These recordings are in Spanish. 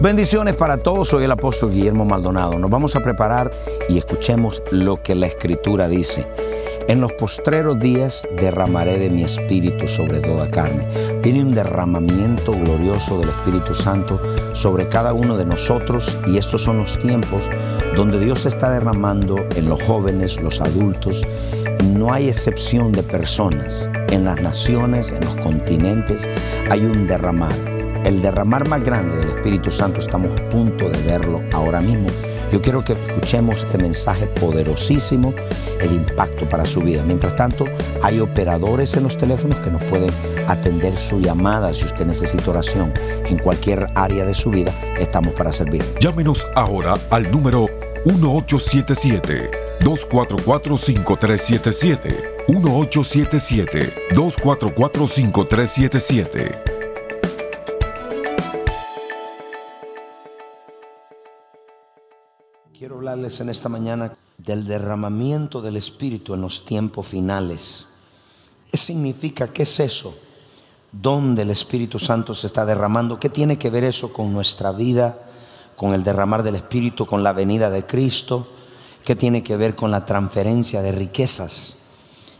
Bendiciones para todos, soy el apóstol Guillermo Maldonado. Nos vamos a preparar y escuchemos lo que la escritura dice. En los postreros días derramaré de mi espíritu sobre toda carne. Viene un derramamiento glorioso del Espíritu Santo sobre cada uno de nosotros y estos son los tiempos donde Dios está derramando en los jóvenes, los adultos. No hay excepción de personas. En las naciones, en los continentes, hay un derramar el derramar más grande del Espíritu Santo estamos a punto de verlo ahora mismo. Yo quiero que escuchemos este mensaje poderosísimo, el impacto para su vida. Mientras tanto, hay operadores en los teléfonos que nos pueden atender su llamada si usted necesita oración en cualquier área de su vida. Estamos para servir. Llámenos ahora al número 1877-244-5377. 1877-244-5377. Quiero hablarles en esta mañana del derramamiento del Espíritu en los tiempos finales. ¿Qué significa? ¿Qué es eso? ¿Dónde el Espíritu Santo se está derramando? ¿Qué tiene que ver eso con nuestra vida, con el derramar del Espíritu, con la venida de Cristo? ¿Qué tiene que ver con la transferencia de riquezas?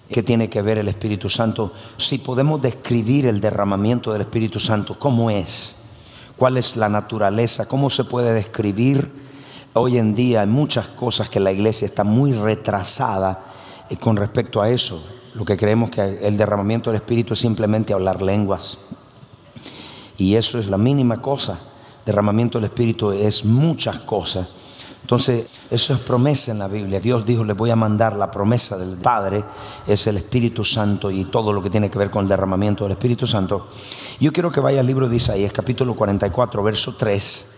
¿Qué tiene que ver el Espíritu Santo? Si podemos describir el derramamiento del Espíritu Santo, ¿cómo es? ¿Cuál es la naturaleza? ¿Cómo se puede describir? Hoy en día hay muchas cosas que la iglesia está muy retrasada eh, con respecto a eso. Lo que creemos que el derramamiento del Espíritu es simplemente hablar lenguas. Y eso es la mínima cosa. Derramamiento del Espíritu es muchas cosas. Entonces, eso es promesa en la Biblia. Dios dijo, le voy a mandar la promesa del Padre, es el Espíritu Santo y todo lo que tiene que ver con el derramamiento del Espíritu Santo. Yo quiero que vaya al libro de Isaías, capítulo 44, verso 3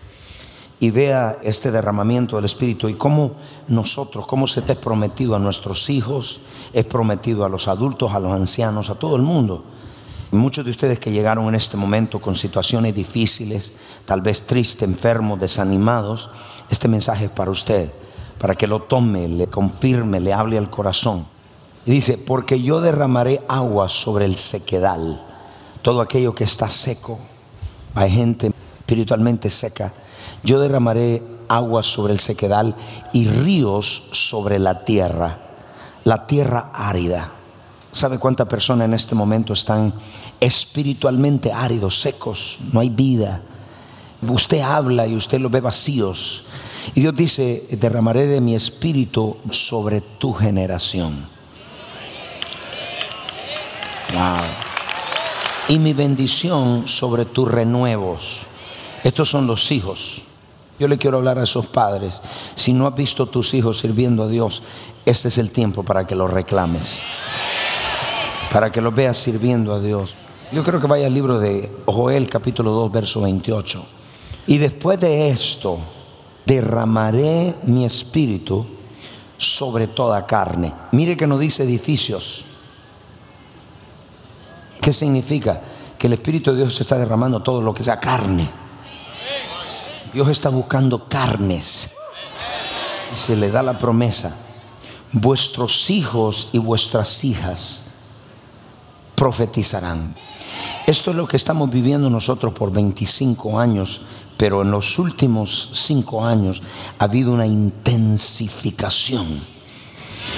y vea este derramamiento del Espíritu y cómo nosotros, cómo se te es prometido a nuestros hijos, es prometido a los adultos, a los ancianos, a todo el mundo. Muchos de ustedes que llegaron en este momento con situaciones difíciles, tal vez tristes, enfermos, desanimados, este mensaje es para usted, para que lo tome, le confirme, le hable al corazón. Y dice, porque yo derramaré agua sobre el sequedal, todo aquello que está seco. Hay gente espiritualmente seca yo derramaré aguas sobre el sequedal y ríos sobre la tierra, la tierra árida. ¿Sabe cuántas personas en este momento están espiritualmente áridos, secos? No hay vida. Usted habla y usted lo ve vacíos. Y Dios dice, derramaré de mi espíritu sobre tu generación. Y mi bendición sobre tus renuevos. Estos son los hijos. Yo le quiero hablar a esos padres. Si no has visto a tus hijos sirviendo a Dios, este es el tiempo para que los reclames. Para que los veas sirviendo a Dios. Yo creo que vaya al libro de Joel capítulo 2, verso 28. Y después de esto, derramaré mi espíritu sobre toda carne. Mire que no dice edificios. ¿Qué significa? Que el Espíritu de Dios se está derramando todo lo que sea carne. Dios está buscando carnes. Y se le da la promesa. Vuestros hijos y vuestras hijas profetizarán. Esto es lo que estamos viviendo nosotros por 25 años, pero en los últimos 5 años ha habido una intensificación.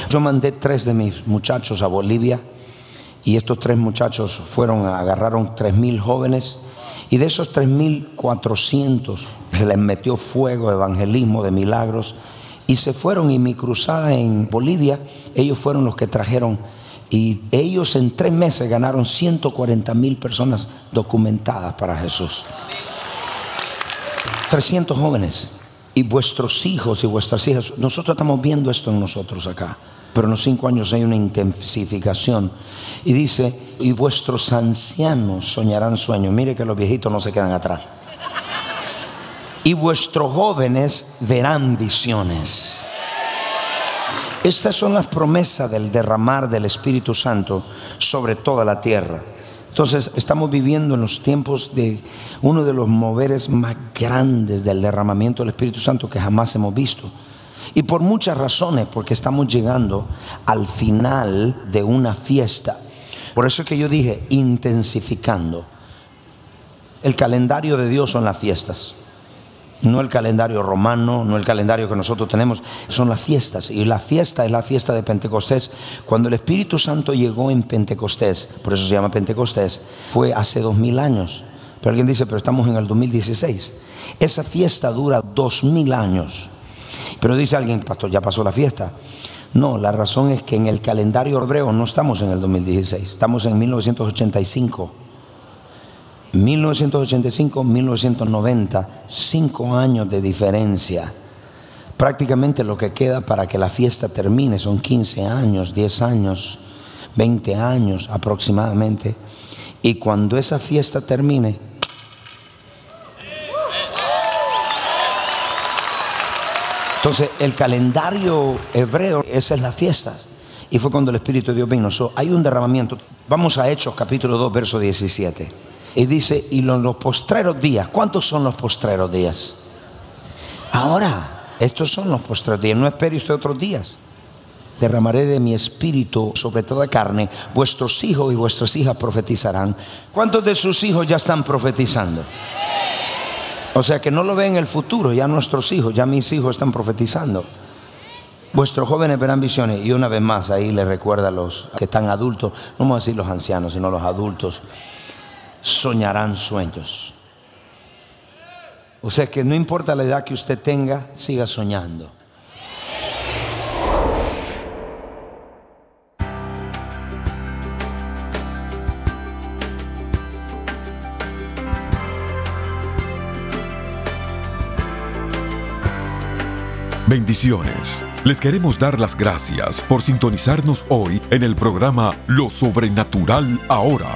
Yo mandé tres de mis muchachos a Bolivia y estos tres muchachos fueron, agarraron tres mil jóvenes y de esos 3.400 se les metió fuego, evangelismo de milagros Y se fueron y mi cruzada en Bolivia, ellos fueron los que trajeron y ellos en tres meses ganaron 140 mil personas documentadas para Jesús. 300 jóvenes y vuestros hijos y vuestras hijas. Nosotros estamos viendo esto en nosotros acá, pero en los cinco años hay una intensificación. Y dice, y vuestros ancianos soñarán sueños. Mire que los viejitos no se quedan atrás. Y vuestros jóvenes verán visiones. Estas son las promesas del derramar del Espíritu Santo sobre toda la tierra. Entonces estamos viviendo en los tiempos de uno de los moveres más grandes del derramamiento del Espíritu Santo que jamás hemos visto. Y por muchas razones, porque estamos llegando al final de una fiesta. Por eso es que yo dije intensificando. El calendario de Dios son las fiestas no el calendario romano, no el calendario que nosotros tenemos, son las fiestas. Y la fiesta es la fiesta de Pentecostés. Cuando el Espíritu Santo llegó en Pentecostés, por eso se llama Pentecostés, fue hace dos mil años. Pero alguien dice, pero estamos en el 2016. Esa fiesta dura dos mil años. Pero dice alguien, pastor, ya pasó la fiesta. No, la razón es que en el calendario hebreo no estamos en el 2016, estamos en 1985. 1985-1990, cinco años de diferencia. Prácticamente lo que queda para que la fiesta termine son 15 años, 10 años, 20 años aproximadamente. Y cuando esa fiesta termine, entonces el calendario hebreo, esas es las fiestas. Y fue cuando el Espíritu de Dios vino. hay un derramamiento. Vamos a Hechos capítulo 2, verso 17. Y dice, y los, postreros días, ¿cuántos son los postreros días? Ahora, estos son los postreros días, no espere usted otros días. Derramaré de mi espíritu sobre toda carne, vuestros hijos y vuestras hijas profetizarán. ¿Cuántos de sus hijos ya están profetizando? O sea que no lo ven en el futuro, ya nuestros hijos, ya mis hijos están profetizando. Vuestros jóvenes verán visiones. Y una vez más, ahí les recuerda a los que están adultos, no vamos a decir los ancianos, sino los adultos soñarán sueños. O sea que no importa la edad que usted tenga, siga soñando. Bendiciones. Les queremos dar las gracias por sintonizarnos hoy en el programa Lo Sobrenatural Ahora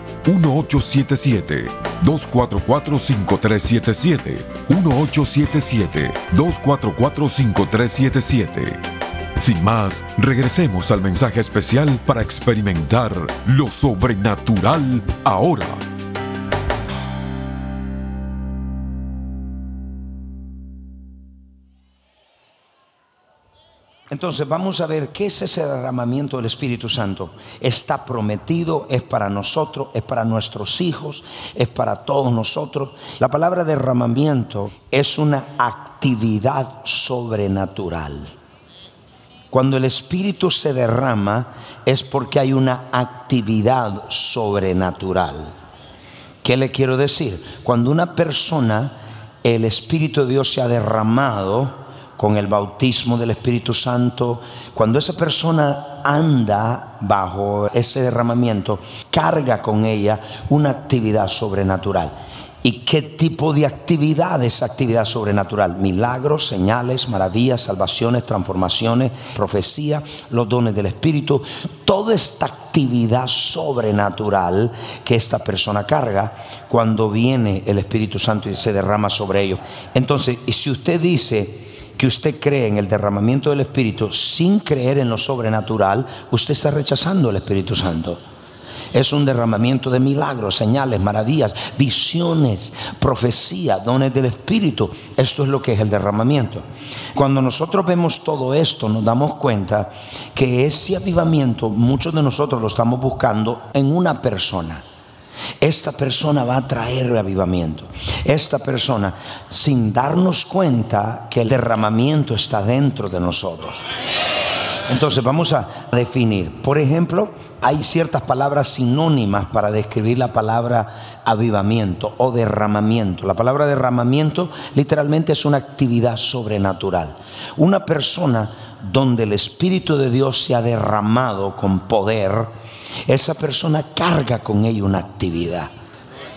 1877-244-5377. 1877-244-5377. Sin más, regresemos al mensaje especial para experimentar lo sobrenatural ahora. Entonces vamos a ver qué es ese derramamiento del Espíritu Santo. Está prometido, es para nosotros, es para nuestros hijos, es para todos nosotros. La palabra derramamiento es una actividad sobrenatural. Cuando el Espíritu se derrama es porque hay una actividad sobrenatural. ¿Qué le quiero decir? Cuando una persona, el Espíritu de Dios se ha derramado, con el bautismo del Espíritu Santo, cuando esa persona anda bajo ese derramamiento, carga con ella una actividad sobrenatural. ¿Y qué tipo de actividad es actividad sobrenatural? Milagros, señales, maravillas, salvaciones, transformaciones, profecía, los dones del Espíritu. Toda esta actividad sobrenatural que esta persona carga cuando viene el Espíritu Santo y se derrama sobre ellos. Entonces, si usted dice, que usted cree en el derramamiento del Espíritu sin creer en lo sobrenatural, usted está rechazando el Espíritu Santo. Es un derramamiento de milagros, señales, maravillas, visiones, profecía, dones del Espíritu. Esto es lo que es el derramamiento. Cuando nosotros vemos todo esto, nos damos cuenta que ese avivamiento muchos de nosotros lo estamos buscando en una persona. Esta persona va a traer avivamiento. Esta persona, sin darnos cuenta que el derramamiento está dentro de nosotros. Entonces vamos a definir. Por ejemplo, hay ciertas palabras sinónimas para describir la palabra avivamiento o derramamiento. La palabra derramamiento literalmente es una actividad sobrenatural. Una persona donde el Espíritu de Dios se ha derramado con poder, esa persona carga con ella una actividad.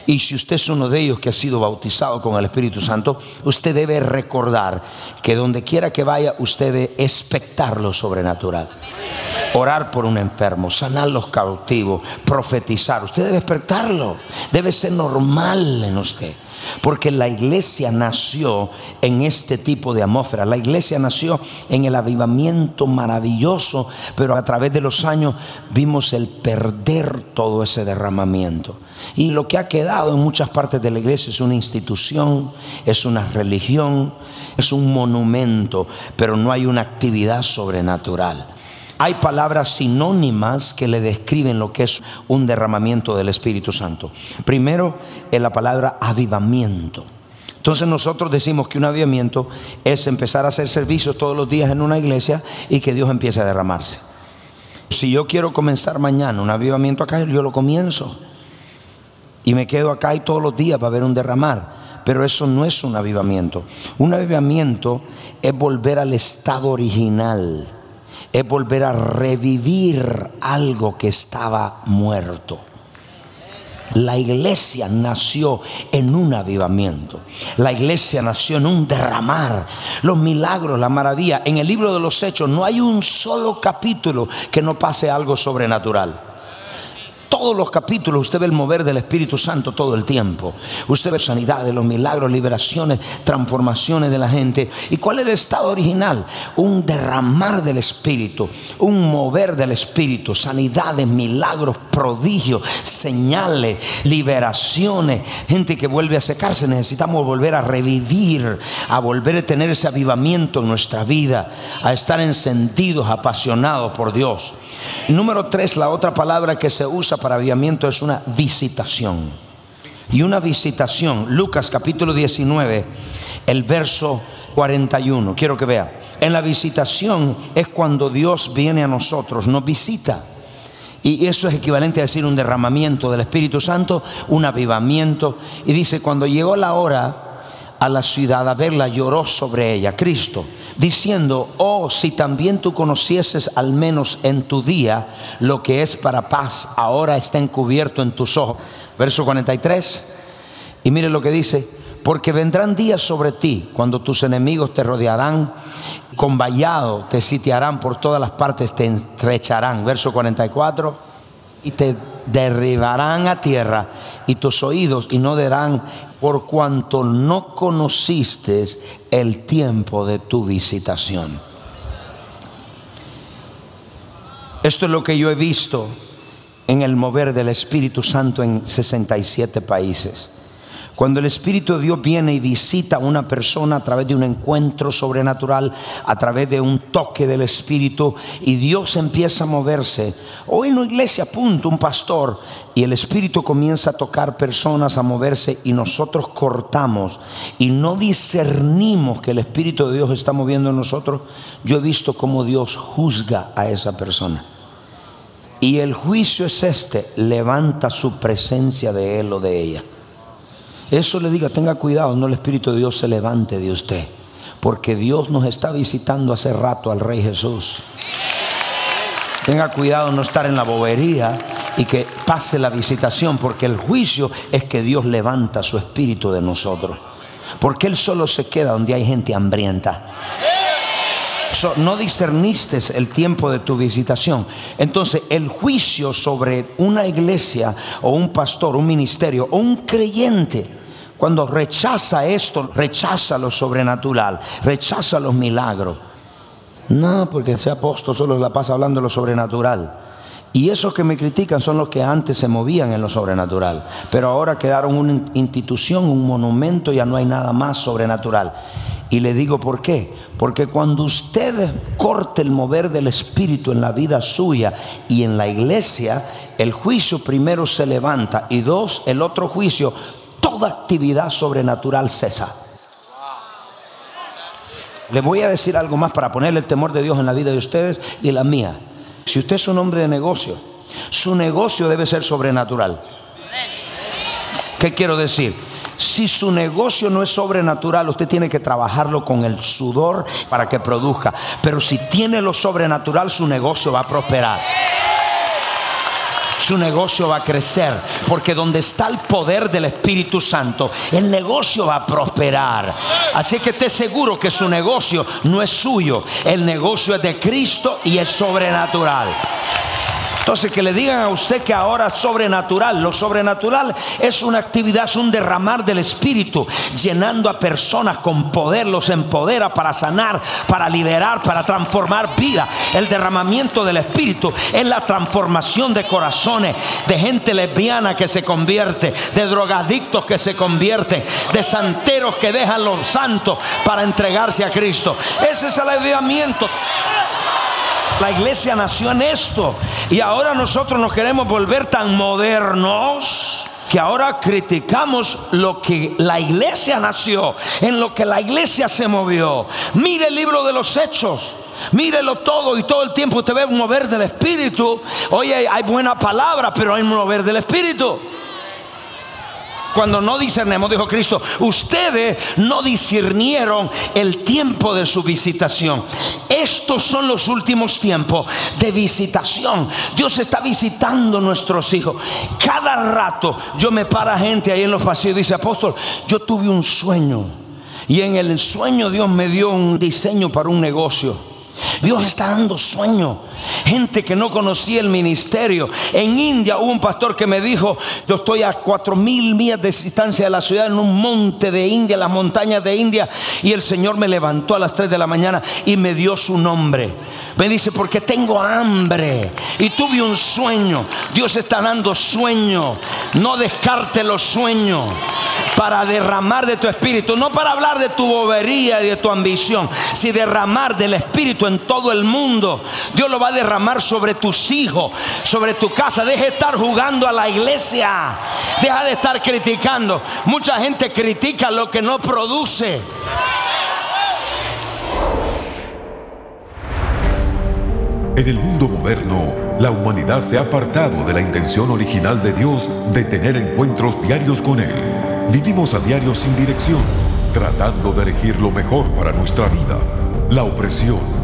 Y si usted es uno de ellos que ha sido bautizado con el Espíritu Santo, usted debe recordar que donde quiera que vaya, usted debe expectar lo sobrenatural. Orar por un enfermo, sanar los cautivos, profetizar. Usted debe expectarlo. Debe ser normal en usted. Porque la iglesia nació en este tipo de atmósfera. La iglesia nació en el avivamiento maravilloso, pero a través de los años vimos el perder todo ese derramamiento. Y lo que ha quedado en muchas partes de la iglesia es una institución, es una religión, es un monumento, pero no hay una actividad sobrenatural. Hay palabras sinónimas que le describen lo que es un derramamiento del Espíritu Santo. Primero, es la palabra avivamiento. Entonces nosotros decimos que un avivamiento es empezar a hacer servicios todos los días en una iglesia y que Dios empiece a derramarse. Si yo quiero comenzar mañana un avivamiento acá, yo lo comienzo. Y me quedo acá y todos los días va a haber un derramar. Pero eso no es un avivamiento. Un avivamiento es volver al estado original es volver a revivir algo que estaba muerto. La iglesia nació en un avivamiento. La iglesia nació en un derramar. Los milagros, la maravilla. En el libro de los hechos no hay un solo capítulo que no pase algo sobrenatural todos los capítulos usted ve el mover del Espíritu Santo todo el tiempo. Usted ve sanidades, los milagros, liberaciones, transformaciones de la gente. ¿Y cuál es el estado original? Un derramar del Espíritu, un mover del Espíritu, sanidades, milagros, prodigios, señales, liberaciones, gente que vuelve a secarse. Necesitamos volver a revivir, a volver a tener ese avivamiento en nuestra vida, a estar encendidos, apasionados por Dios. Número tres, la otra palabra que se usa para avivamiento es una visitación. Y una visitación, Lucas capítulo 19, el verso 41, quiero que vea. En la visitación es cuando Dios viene a nosotros, nos visita. Y eso es equivalente a decir un derramamiento del Espíritu Santo, un avivamiento. Y dice, cuando llegó la hora a la ciudad a verla, lloró sobre ella, Cristo diciendo, oh, si también tú conocieses al menos en tu día lo que es para paz, ahora está encubierto en tus ojos. Verso 43. Y mire lo que dice, porque vendrán días sobre ti cuando tus enemigos te rodearán, con vallado te sitiarán por todas las partes, te estrecharán. Verso 44. Y te derribarán a tierra y tus oídos y no darán por cuanto no conociste el tiempo de tu visitación. Esto es lo que yo he visto en el mover del Espíritu Santo en 67 países. Cuando el Espíritu de Dios viene y visita a una persona a través de un encuentro sobrenatural, a través de un toque del Espíritu, y Dios empieza a moverse, o en una iglesia, punto, un pastor, y el Espíritu comienza a tocar personas, a moverse, y nosotros cortamos y no discernimos que el Espíritu de Dios está moviendo en nosotros, yo he visto cómo Dios juzga a esa persona. Y el juicio es este, levanta su presencia de él o de ella. Eso le diga, tenga cuidado, no el Espíritu de Dios se levante de usted. Porque Dios nos está visitando hace rato al Rey Jesús. Tenga cuidado no estar en la bobería y que pase la visitación, porque el juicio es que Dios levanta su espíritu de nosotros. Porque Él solo se queda donde hay gente hambrienta. No discerniste el tiempo de tu visitación. Entonces, el juicio sobre una iglesia o un pastor, un ministerio o un creyente cuando rechaza esto, rechaza lo sobrenatural, rechaza los milagros. No, porque ese apóstol solo la pasa hablando de lo sobrenatural. Y esos que me critican son los que antes se movían en lo sobrenatural. Pero ahora quedaron una institución, un monumento, ya no hay nada más sobrenatural. Y le digo por qué. Porque cuando usted corte el mover del Espíritu en la vida suya y en la iglesia, el juicio primero se levanta y dos, el otro juicio, toda actividad sobrenatural cesa. Le voy a decir algo más para ponerle el temor de Dios en la vida de ustedes y la mía. Si usted es un hombre de negocio, su negocio debe ser sobrenatural. ¿Qué quiero decir? Si su negocio no es sobrenatural, usted tiene que trabajarlo con el sudor para que produzca. Pero si tiene lo sobrenatural, su negocio va a prosperar su negocio va a crecer. Porque donde está el poder del Espíritu Santo, el negocio va a prosperar. Así que esté seguro que su negocio no es suyo. El negocio es de Cristo y es sobrenatural. Entonces, que le digan a usted que ahora sobrenatural, lo sobrenatural es una actividad, es un derramar del Espíritu, llenando a personas con poder, los empodera para sanar, para liberar, para transformar vida. El derramamiento del Espíritu es la transformación de corazones, de gente lesbiana que se convierte, de drogadictos que se convierten, de santeros que dejan los santos para entregarse a Cristo. Ese es el avivamiento. La iglesia nació en esto. Y ahora nosotros nos queremos volver tan modernos que ahora criticamos lo que la iglesia nació, en lo que la iglesia se movió. Mire el libro de los hechos. Mírelo todo y todo el tiempo usted ve un mover del Espíritu. Oye, hay buena palabra, pero hay un mover del Espíritu. Cuando no discernemos, dijo Cristo, ustedes no discernieron el tiempo de su visitación. Estos son los últimos tiempos de visitación. Dios está visitando nuestros hijos. Cada rato yo me para gente ahí en los pasillos y dice, apóstol, yo tuve un sueño. Y en el sueño Dios me dio un diseño para un negocio. Dios está dando sueño. Gente que no conocía el ministerio. En India hubo un pastor que me dijo, yo estoy a cuatro mil millas de distancia de la ciudad, en un monte de India, las montañas de India, y el Señor me levantó a las 3 de la mañana y me dio su nombre. Me dice, porque tengo hambre y tuve un sueño. Dios está dando sueño. No descarte los sueños para derramar de tu espíritu, no para hablar de tu bobería y de tu ambición, si derramar del espíritu en todo el mundo. Dios lo va a derramar sobre tus hijos, sobre tu casa. Deja de estar jugando a la iglesia. Deja de estar criticando. Mucha gente critica lo que no produce. En el mundo moderno, la humanidad se ha apartado de la intención original de Dios de tener encuentros diarios con Él. Vivimos a diario sin dirección, tratando de elegir lo mejor para nuestra vida. La opresión,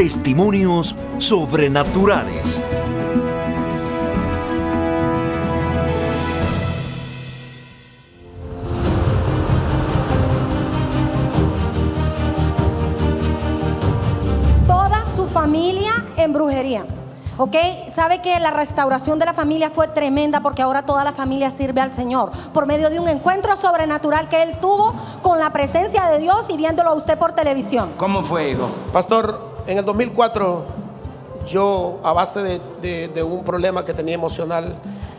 Testimonios sobrenaturales. Toda su familia en brujería. ¿Ok? Sabe que la restauración de la familia fue tremenda porque ahora toda la familia sirve al Señor por medio de un encuentro sobrenatural que él tuvo con la presencia de Dios y viéndolo a usted por televisión. ¿Cómo fue, hijo? Pastor, en el 2004 yo a base de, un problema que tenía emocional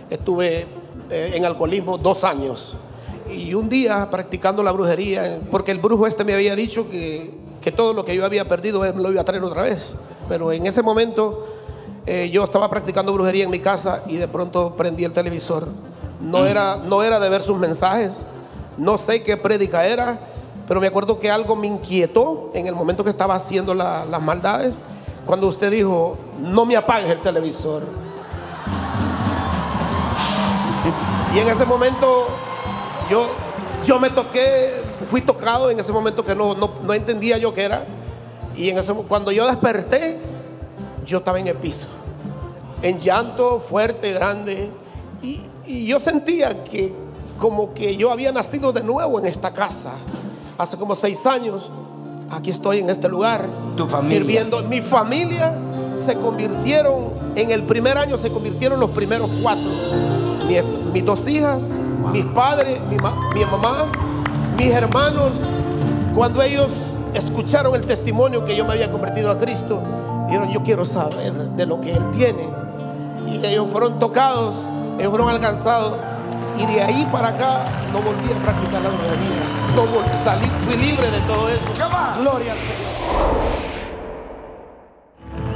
estuve eh, en alcoholismo dos años. Y un día practicando la brujería, porque el brujo este me había dicho que, que todo lo que yo había perdido lo iba a traer otra vez. Pero en ese momento eh, yo estaba practicando brujería en mi casa y de pronto prendí el televisor. No era, no era de ver sus mensajes, no sé qué prédica era, pero me acuerdo que algo me inquietó en el momento que estaba haciendo la- las maldades, cuando usted dijo, no me apagues el televisor. Y en ese momento yo, yo me toqué, fui tocado en ese momento que no, no, no entendía yo qué era. Y en ese, cuando yo desperté, yo estaba en el piso, en llanto fuerte, grande. Y, y yo sentía que como que yo había nacido de nuevo en esta casa. Hace como seis años, aquí estoy en este lugar. Tu familia. Sirviendo. Mi familia se convirtieron, en el primer año se convirtieron los primeros cuatro. Mi- mis dos hijas, mis padres, mi, mi mamá, mis hermanos, cuando ellos escucharon el testimonio que yo me había convertido a Cristo, dijeron, yo quiero saber de lo que Él tiene. Y ellos fueron tocados, ellos fueron alcanzados. Y de ahí para acá no volví a practicar la brujería. No vol- salí, fui libre de todo eso. Gloria al Señor.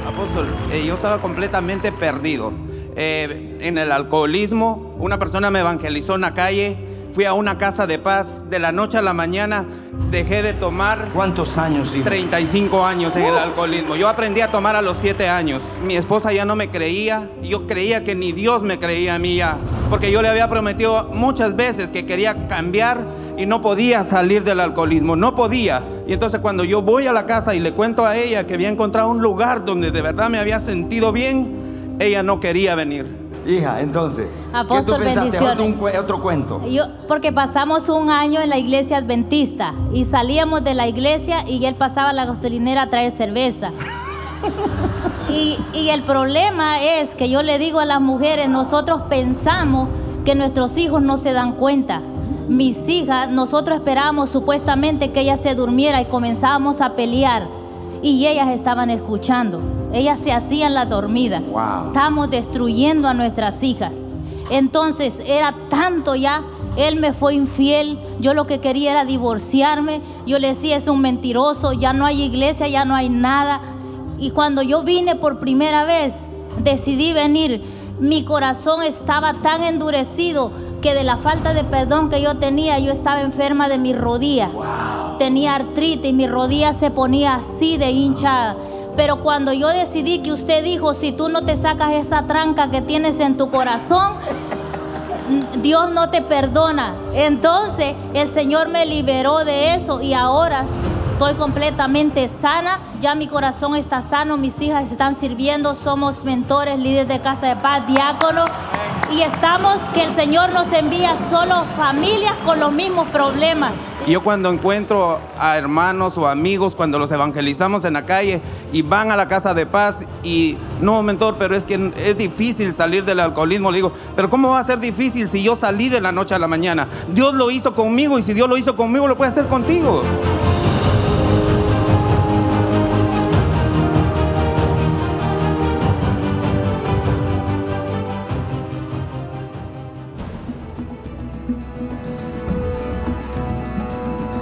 Apóstol, eh, yo estaba completamente perdido. Eh, en el alcoholismo, una persona me evangelizó en la calle, fui a una casa de paz, de la noche a la mañana dejé de tomar ¿Cuántos años, hijo? 35 años en el alcoholismo. Yo aprendí a tomar a los 7 años. Mi esposa ya no me creía. Yo creía que ni Dios me creía a mí ya. Porque yo le había prometido muchas veces que quería cambiar y no podía salir del alcoholismo. No podía. Y entonces cuando yo voy a la casa y le cuento a ella que había encontrado un lugar donde de verdad me había sentido bien, ella no quería venir. Hija, entonces, Apóstol, ¿qué tú pensaste? Otro, otro cuento. Yo, porque pasamos un año en la iglesia adventista y salíamos de la iglesia y él pasaba a la gasolinera a traer cerveza. Y, y el problema es que yo le digo a las mujeres, nosotros pensamos que nuestros hijos no se dan cuenta. Mis hijas, nosotros esperábamos supuestamente que ella se durmiera y comenzábamos a pelear y ellas estaban escuchando. Ellas se hacían la dormida. Wow. Estamos destruyendo a nuestras hijas. Entonces era tanto ya, él me fue infiel, yo lo que quería era divorciarme, yo le decía es un mentiroso, ya no hay iglesia, ya no hay nada. Y cuando yo vine por primera vez, decidí venir, mi corazón estaba tan endurecido que de la falta de perdón que yo tenía, yo estaba enferma de mi rodilla. Tenía artritis y mi rodilla se ponía así de hinchada. Pero cuando yo decidí que usted dijo, si tú no te sacas esa tranca que tienes en tu corazón, Dios no te perdona. Entonces el Señor me liberó de eso y ahora estoy completamente sana. Ya mi corazón está sano, mis hijas están sirviendo, somos mentores, líderes de casa de paz, diáconos. Y estamos que el Señor nos envía solo familias con los mismos problemas. Yo cuando encuentro a hermanos o amigos, cuando los evangelizamos en la calle y van a la casa de paz y no, mentor, pero es que es difícil salir del alcoholismo, le digo, pero ¿cómo va a ser difícil si yo salí de la noche a la mañana? Dios lo hizo conmigo y si Dios lo hizo conmigo, lo puede hacer contigo.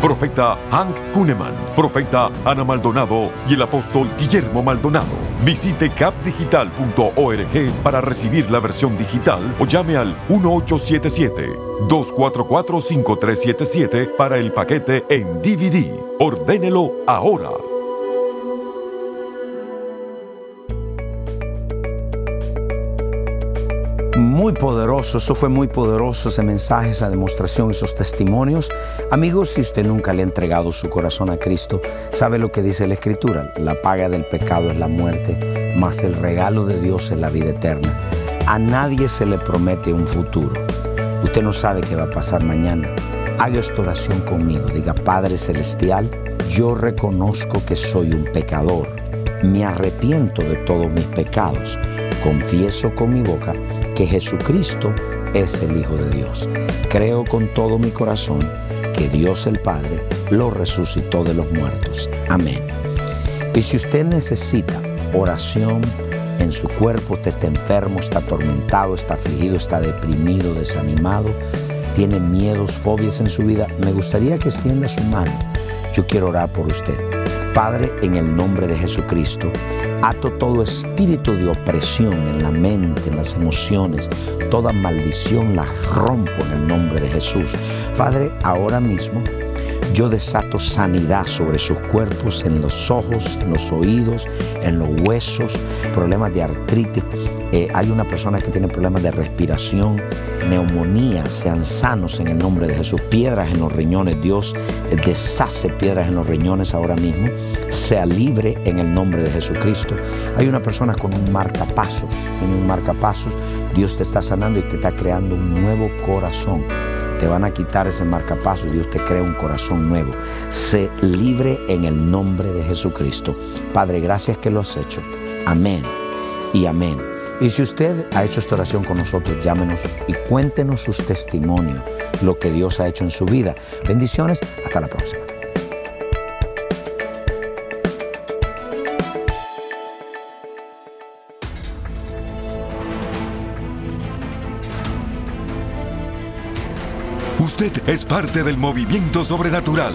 profeta Hank Kuhneman, profeta Ana Maldonado y el apóstol Guillermo Maldonado. Visite capdigital.org para recibir la versión digital o llame al 1877-244-5377 para el paquete en DVD. Ordénelo ahora. Muy poderoso, eso fue muy poderoso ese mensaje, esa demostración, esos testimonios. Amigos, si usted nunca le ha entregado su corazón a Cristo, sabe lo que dice la Escritura. La paga del pecado es la muerte, mas el regalo de Dios es la vida eterna. A nadie se le promete un futuro. Usted no sabe qué va a pasar mañana. Haga esta oración conmigo. Diga, Padre Celestial, yo reconozco que soy un pecador. Me arrepiento de todos mis pecados. Confieso con mi boca que Jesucristo es el Hijo de Dios. Creo con todo mi corazón que Dios el Padre lo resucitó de los muertos. Amén. Y si usted necesita oración en su cuerpo, usted está enfermo, está atormentado, está afligido, está deprimido, desanimado, tiene miedos, fobias en su vida, me gustaría que extienda su mano. Yo quiero orar por usted. Padre, en el nombre de Jesucristo, ato todo espíritu de opresión en la mente, en las emociones, toda maldición la rompo en el nombre de Jesús. Padre, ahora mismo yo desato sanidad sobre sus cuerpos, en los ojos, en los oídos, en los huesos, problemas de artritis. Eh, hay una persona que tiene problemas de respiración, neumonía, sean sanos en el nombre de Jesús. Piedras en los riñones, Dios eh, deshace piedras en los riñones ahora mismo. Sea libre en el nombre de Jesucristo. Hay una persona con un marcapasos, tiene un marcapasos. Dios te está sanando y te está creando un nuevo corazón te van a quitar ese marcapaso y Dios te crea un corazón nuevo. Sé libre en el nombre de Jesucristo. Padre, gracias que lo has hecho. Amén y amén. Y si usted ha hecho esta oración con nosotros, llámenos y cuéntenos sus testimonios, lo que Dios ha hecho en su vida. Bendiciones, hasta la próxima. Usted es parte del movimiento sobrenatural.